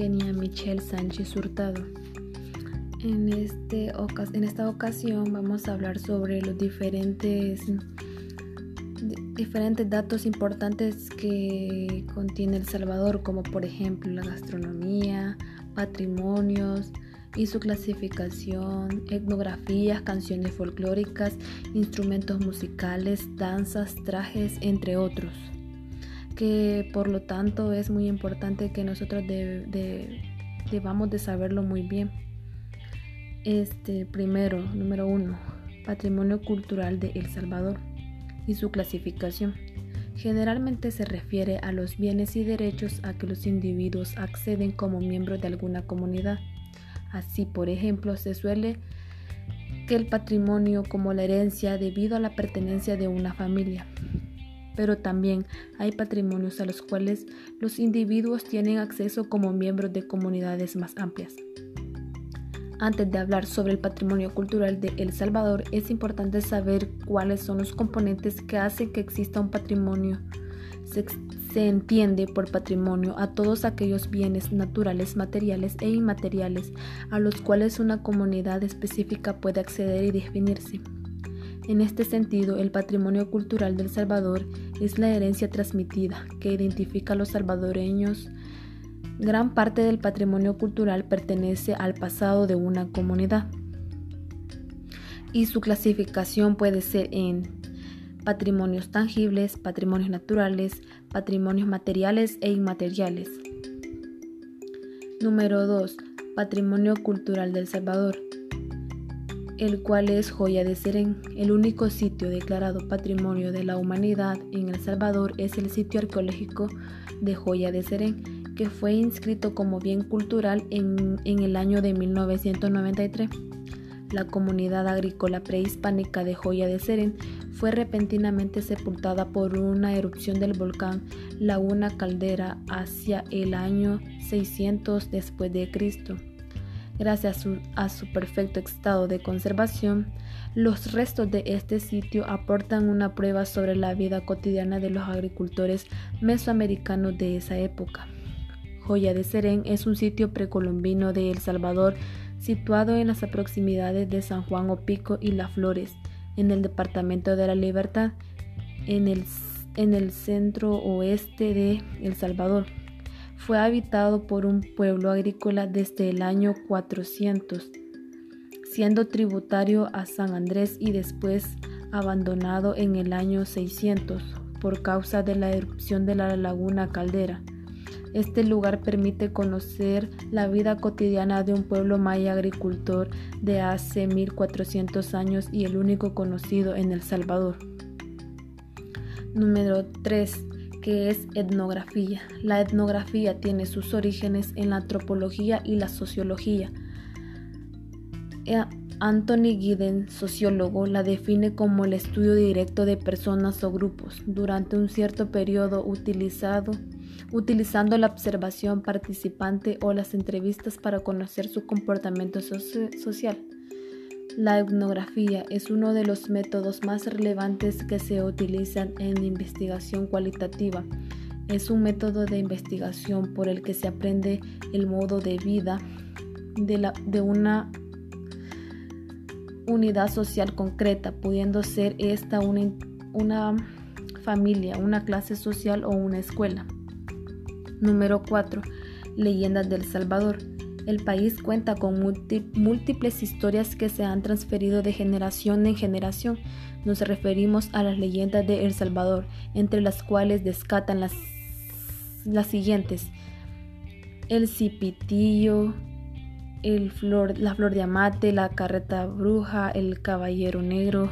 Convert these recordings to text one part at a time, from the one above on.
Kenia Michelle Sánchez Hurtado. En, este, esta ocasión vamos a hablar sobre los diferentes datos importantes que contiene El Salvador, como por ejemplo la gastronomía, patrimonios y su clasificación, etnografías, canciones folclóricas, instrumentos musicales, danzas, trajes, entre otros que por lo tanto es muy importante que nosotros debamos de saberlo muy bien. Este primero, número uno, patrimonio cultural de El Salvador y su clasificación. Generalmente se refiere a los bienes y derechos a que los individuos acceden como miembros de alguna comunidad. Así, por ejemplo, se suele que el patrimonio como la herencia debido a la pertenencia de una familia pero también hay patrimonios a los cuales los individuos tienen acceso como miembros de comunidades más amplias. Antes de hablar sobre el patrimonio cultural de El Salvador, es importante saber cuáles son los componentes que hacen que exista un patrimonio. Se, entiende por patrimonio a todos aquellos bienes naturales, materiales e inmateriales a los cuales una comunidad específica puede acceder y definirse. En este sentido, el patrimonio cultural del Salvador es la herencia transmitida que identifica a los salvadoreños. Gran parte del patrimonio cultural pertenece al pasado de una comunidad y su clasificación puede ser en patrimonios tangibles, patrimonios naturales, patrimonios materiales e inmateriales. Número 2. Patrimonio cultural del Salvador el cual es Joya de Serén. El único sitio declarado Patrimonio de la Humanidad en El Salvador es el sitio arqueológico de Joya de Serén, que fue inscrito como bien cultural en, en el año de 1993. La comunidad agrícola prehispánica de Joya de Serén fue repentinamente sepultada por una erupción del volcán Laguna Caldera hacia el año 600 después de Cristo. Gracias a su, perfecto estado de conservación, los restos de este sitio aportan una prueba sobre la vida cotidiana de los agricultores mesoamericanos de esa época. Joya de Serén es un sitio precolombino de El Salvador situado en las proximidades de San Juan Opico y Las Flores, en el departamento de la Libertad, en el, en el centro oeste de El Salvador fue habitado por un pueblo agrícola desde el año 400, siendo tributario a San Andrés y después abandonado en el año 600 por causa de la erupción de la laguna Caldera. Este lugar permite conocer la vida cotidiana de un pueblo maya agricultor de hace 1400 años y el único conocido en El Salvador. Número 3 que es etnografía. La etnografía tiene sus orígenes en la antropología y la sociología. Eh, Anthony Giddens, sociólogo, la define como el estudio directo de personas o grupos durante un cierto periodo utilizado, utilizando la observación participante o las entrevistas para conocer su comportamiento social. La etnografía es uno de los métodos más relevantes que se utilizan en investigación cualitativa. Es un método de investigación por el que se aprende el modo de vida de, una unidad social concreta, pudiendo ser esta una, una familia, una clase social o una escuela. Número 4. Leyendas del Salvador. El país cuenta con múltiples historias que se han transferido de generación en generación. Nos referimos a las leyendas de El Salvador, entre las cuales descatan las, siguientes. El cipitillo, la flor de amate, la carreta bruja, el caballero negro,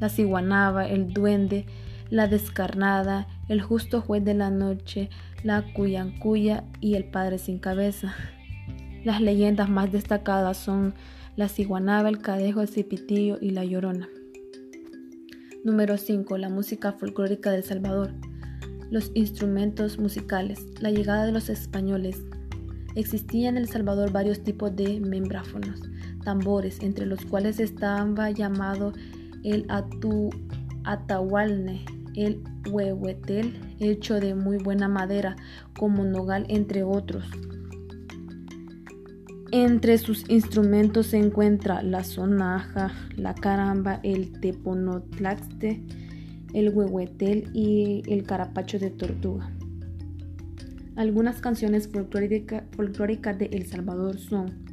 la ciguanaba, el duende, la descarnada, el justo juez de la noche, la cuyancuya y el padre sin cabeza. Las leyendas más destacadas son la ciguanaba, el cadejo, el cipitillo y la llorona. Número 5. La música folclórica del Salvador. Los instrumentos musicales. La llegada de los españoles. Existían en El Salvador varios tipos de membráfonos, tambores, entre los cuales estaba llamado el atu, atahualne, el huehuetel, hecho de muy buena madera, como nogal, entre otros. Entre sus instrumentos se encuentra la sonaja, la caramba, el teponotlaxte, el huehuetel y el carapacho de tortuga. Algunas canciones folclóricas de El Salvador son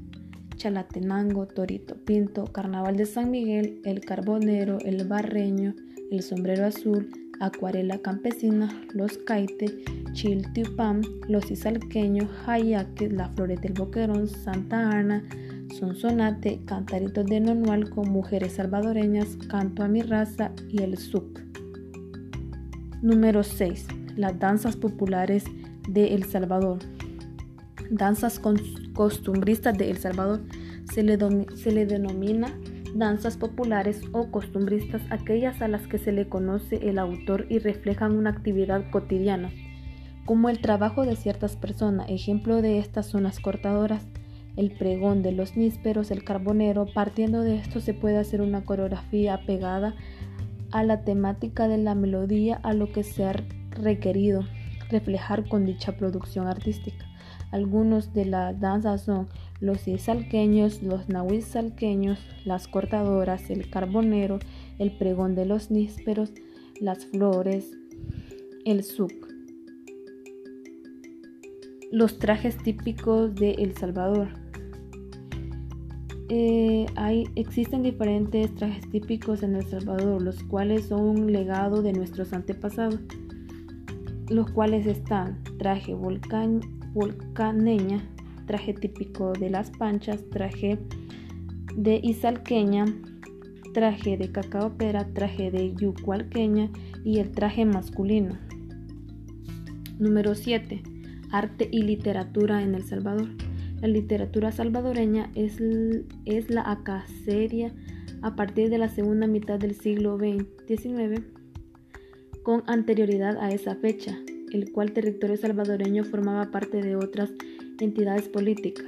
Chalatenango, Torito Pinto, Carnaval de San Miguel, El Carbonero, El Barreño, El Sombrero Azul, Acuarela Campesina, Los Caite, Chiltiupam, Los Izalqueños, Hayaque, La Flores del Boquerón, Santa Ana, Sonsonate, Cantaritos de Nonual con Mujeres Salvadoreñas, Canto a mi raza y El Suc. Número 6. Las danzas populares de El Salvador. Danzas costumbristas de El Salvador se le denomina danzas populares o costumbristas aquellas a las que se le conoce el autor y reflejan una actividad cotidiana, como el trabajo de ciertas personas. Ejemplo de estas son las cortadoras, el pregón de los nísperos, el carbonero. Partiendo de esto se puede hacer una coreografía pegada a la temática de la melodía a lo que se ha requerido reflejar con dicha producción artística. Algunos de las danzas son los isalqueños, los nahuizalqueños, las cortadoras, el carbonero, el pregón de los nísperos, las flores, el suc. Los trajes típicos de El Salvador. Eh, hay, existen diferentes trajes típicos en El Salvador, los cuales son un legado de nuestros antepasados, los cuales están traje volcaneña, traje típico de las panchas, traje de izalqueña, traje de cacaopera, traje de yucualqueña y el traje masculino. Número 7. Arte y literatura en El Salvador. La literatura salvadoreña es, es la acaceria a partir de la segunda mitad del siglo XIX, con anterioridad a esa fecha, el cual territorio salvadoreño formaba parte de otras entidades políticas.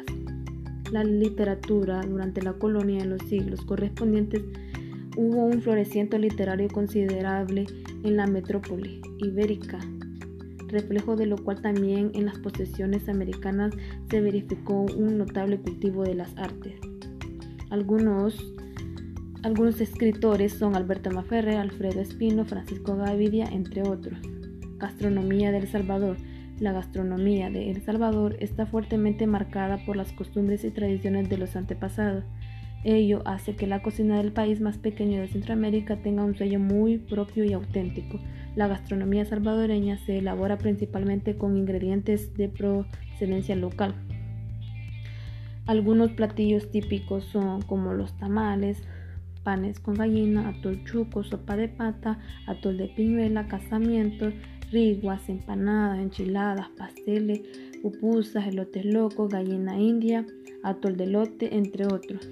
La literatura durante la colonia en los siglos correspondientes hubo un florecimiento literario considerable en la metrópoli ibérica, reflejo de lo cual también en las posesiones americanas se verificó un notable cultivo de las artes. Algunos, algunos escritores son Alberto Maferre, Alfredo Espino, Francisco Gavidia, entre otros. Gastronomía del Salvador. La gastronomía de El Salvador está fuertemente marcada por las costumbres y tradiciones de los antepasados. Ello hace que la cocina del país más pequeño de Centroamérica tenga un sello muy propio y auténtico. La gastronomía salvadoreña se elabora principalmente con ingredientes de procedencia local. Algunos platillos típicos son como los tamales, panes con gallina, atol chuco, sopa de pata, atol de piñuela, casamientos, riguas, empanadas, enchiladas, pasteles, pupusas, elotes locos, gallina india, atol de lote, entre otros.